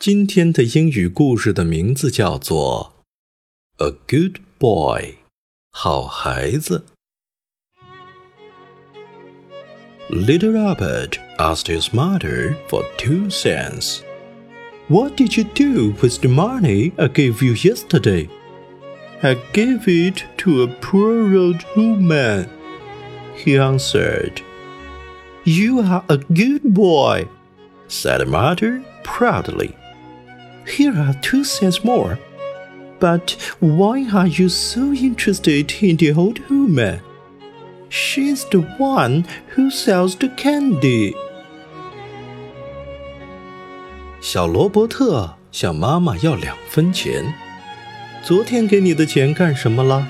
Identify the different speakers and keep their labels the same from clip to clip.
Speaker 1: 今天的英语故事的名字叫做《A Good Boy》，好孩子。Little Robert asked his mother for two cents. What did you do with the money I gave you yesterday? I gave it to a poor old woman, he answered. You are a good boy, said the mother proudly. Here are two cents more. But why are you so interested in the old woman? She's the one who sells the candy. 小罗伯特向妈妈要两分钱。昨天给你的钱干什么了？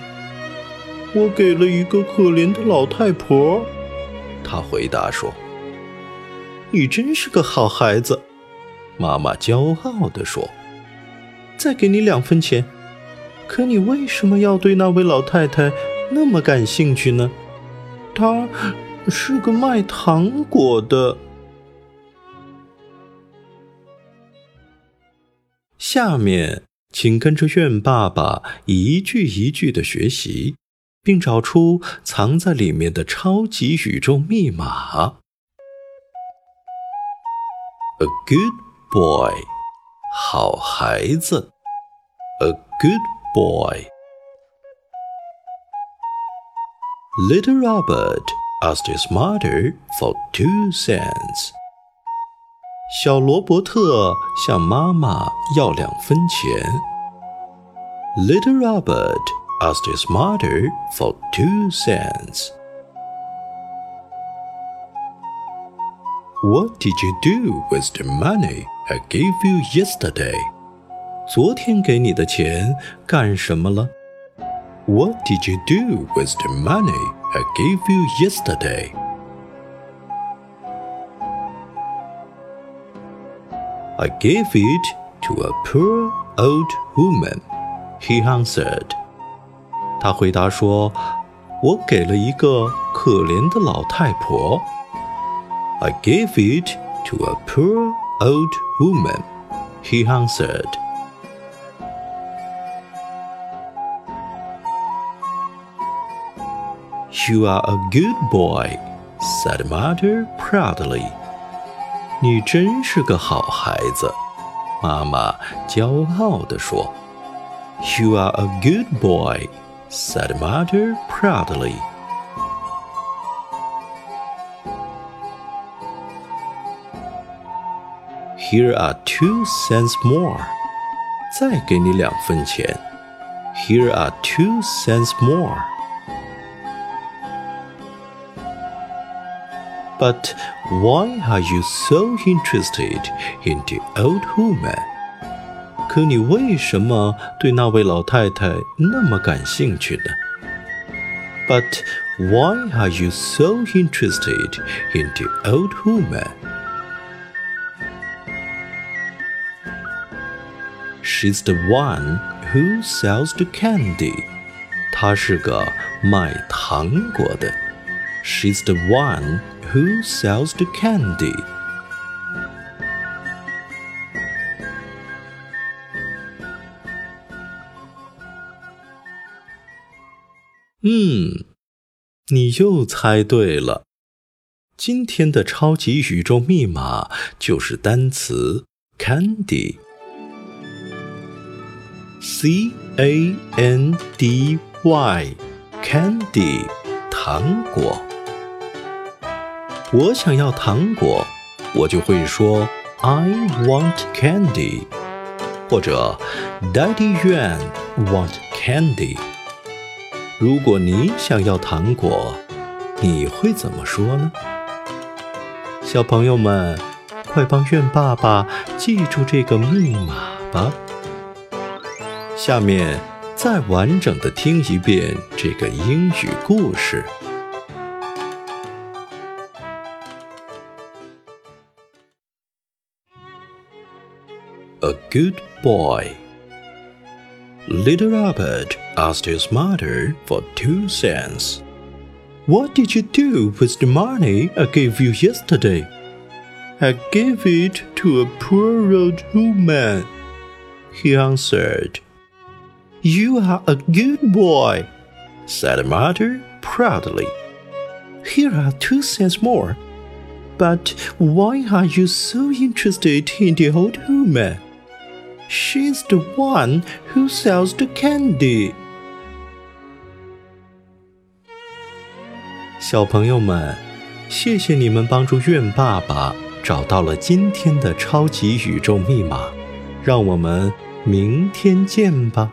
Speaker 1: 我给了一个可怜的老太婆。他回答说：“你真是个好孩子。” ”妈妈骄傲地说：“再给你两分钱，可你为什么要对那位老太太那么感兴趣呢？她是个卖糖果的。”下面，请跟着愿爸爸一句一句的学习，并找出藏在里面的超级宇宙密码。A good boy，好孩子，a good boy. Little Robert asked his mother for two cents. 小罗伯特向妈妈要两分钱。Little Robert asked his mother for two cents. What did you do with the money I gave you yesterday? 昨天给你的钱干什么了？What did you do with the money I gave you yesterday? I gave it to a poor old woman, he answered. 他回答说：“我给了一个可怜的老太婆。” I gave it to a poor old woman, he answered. You are a good boy, said mother proudly. 你真是个好孩子，妈妈骄傲地说。You are a good boy, said mother proudly. Here are two cents more. 再给你两分钱。Here are two cents more. But why are you so interested in the old woman? 可你为什么对那位老太太那么感兴趣呢？But why are you so interested in the old woman? She's the one who sells the candy. 她是个卖糖果的。She's the one who sells the candy. 嗯，你又猜对了。今天的超级宇宙密码就是单词 candy。C A N D Y，candy，糖果。我想要糖果，我就会说 I want candy，或者 Daddy Yuan want candy。如果你想要糖果，你会怎么说呢？小朋友们，快帮愿爸爸记住这个密码吧。下面再完整的听一遍这个英语故事。A good boy. Little Robert asked his mother for two cents. What did you do with the money I gave you yesterday? I gave it to a poor old woman, he answered. You are a good boy, said Mother proudly. Here are two cents more. But why are you so interested in the old woman? She's the one who sells the candy. 小朋友们，谢谢你们帮助苑爸爸找到了今天的超级宇宙密码，让我们明天见吧。